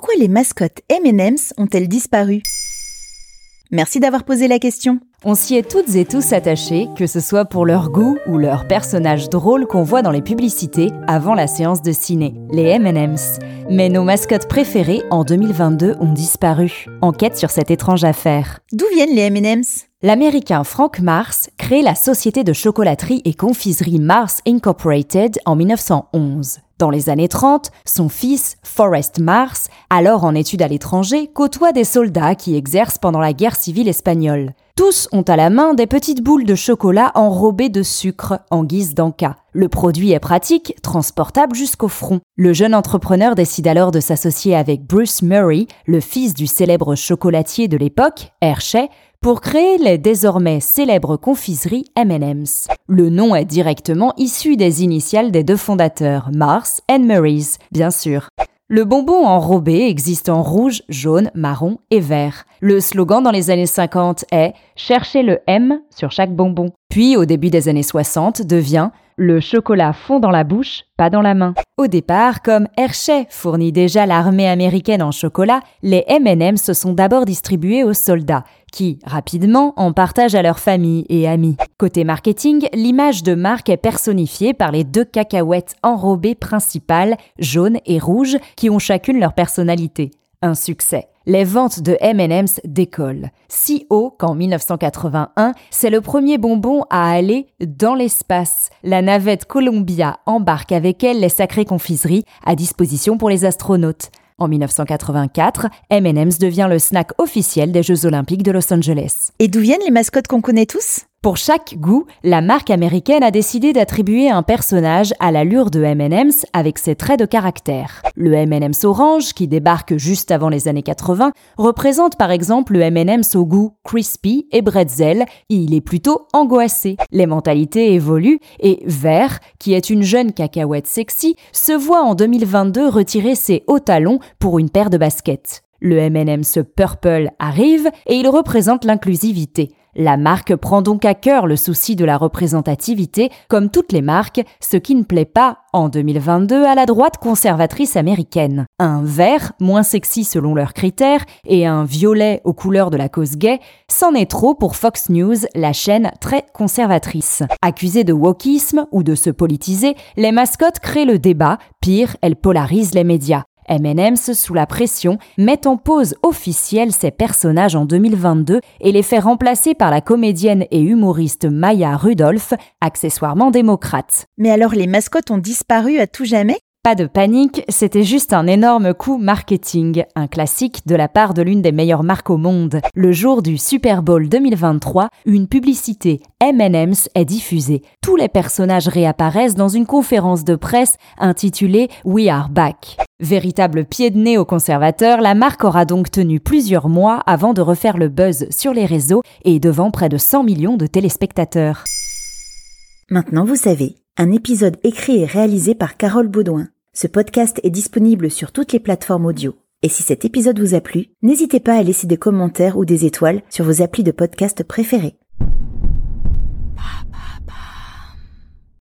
Pourquoi les mascottes M&M's ont-elles disparu? Merci d'avoir posé la question. On s'y est toutes et tous attachés, que ce soit pour leur goût ou leurs personnages drôles qu'on voit dans les publicités avant la séance de ciné, les M&M's. Mais nos mascottes préférées en 2022 ont disparu. Enquête sur cette étrange affaire. D'où viennent les M&M's? L'américain Frank Mars crée la société de chocolaterie et confiserie Mars Incorporated en 1911. Dans les années 30, son fils, Forrest Mars, alors en études à l'étranger, côtoie des soldats qui exercent pendant la guerre civile espagnole. Tous ont à la main des petites boules de chocolat enrobées de sucre en guise d'enca. Le produit est pratique, transportable jusqu'au front. Le jeune entrepreneur décide alors de s'associer avec Bruce Murray, le fils du célèbre chocolatier de l'époque, Hershey, pour créer les désormais célèbres confiseries M&M's. Le nom est directement issu des initiales des deux fondateurs, Mars et Murray's, bien sûr. Le bonbon enrobé existe en rouge, jaune, marron et vert. Le slogan dans les années 50 est Cherchez le M sur chaque bonbon. Puis, au début des années 60, devient Le chocolat fond dans la bouche, pas dans la main. Au départ, comme Hershey fournit déjà l'armée américaine en chocolat, les M&M se sont d'abord distribués aux soldats, qui, rapidement, en partagent à leurs familles et amis. Côté marketing, l'image de marque est personnifiée par les deux cacahuètes enrobées principales, jaunes et rouges, qui ont chacune leur personnalité. Un succès. Les ventes de M&M's décollent. Si haut qu'en 1981, c'est le premier bonbon à aller dans l'espace. La navette Columbia embarque avec elle les sacrées confiseries à disposition pour les astronautes. En 1984, M&M's devient le snack officiel des Jeux Olympiques de Los Angeles. Et d'où viennent les mascottes qu'on connaît tous? Pour chaque goût, la marque américaine a décidé d'attribuer un personnage à l'allure de M&M's avec ses traits de caractère. Le M&M's orange, qui débarque juste avant les années 80, représente par exemple le M&M's au goût crispy et bretzel, il est plutôt angoissé. Les mentalités évoluent et Vert, qui est une jeune cacahuète sexy, se voit en 2022 retirer ses hauts talons pour une paire de baskets. Le M&M's Purple arrive et il représente l'inclusivité. La marque prend donc à cœur le souci de la représentativité, comme toutes les marques, ce qui ne plaît pas, en 2022, à la droite conservatrice américaine. Un vert, moins sexy selon leurs critères, et un violet aux couleurs de la cause gay, c'en est trop pour Fox News, la chaîne très conservatrice. Accusée de wokisme ou de se politiser, les mascottes créent le débat, pire, elles polarisent les médias. M&M's, sous la pression, met en pause officielle ses personnages en 2022 et les fait remplacer par la comédienne et humoriste Maya Rudolph, accessoirement démocrate. Mais alors les mascottes ont disparu à tout jamais? Pas de panique, c'était juste un énorme coup marketing, un classique de la part de l'une des meilleures marques au monde. Le jour du Super Bowl 2023, une publicité M&M's est diffusée. Tous les personnages réapparaissent dans une conférence de presse intitulée We Are Back. Véritable pied de nez aux conservateurs, la marque aura donc tenu plusieurs mois avant de refaire le buzz sur les réseaux et devant près de 100 millions de téléspectateurs. Maintenant vous savez un épisode écrit et réalisé par Carole Baudouin. Ce podcast est disponible sur toutes les plateformes audio. Et si cet épisode vous a plu, n'hésitez pas à laisser des commentaires ou des étoiles sur vos applis de podcast préférés.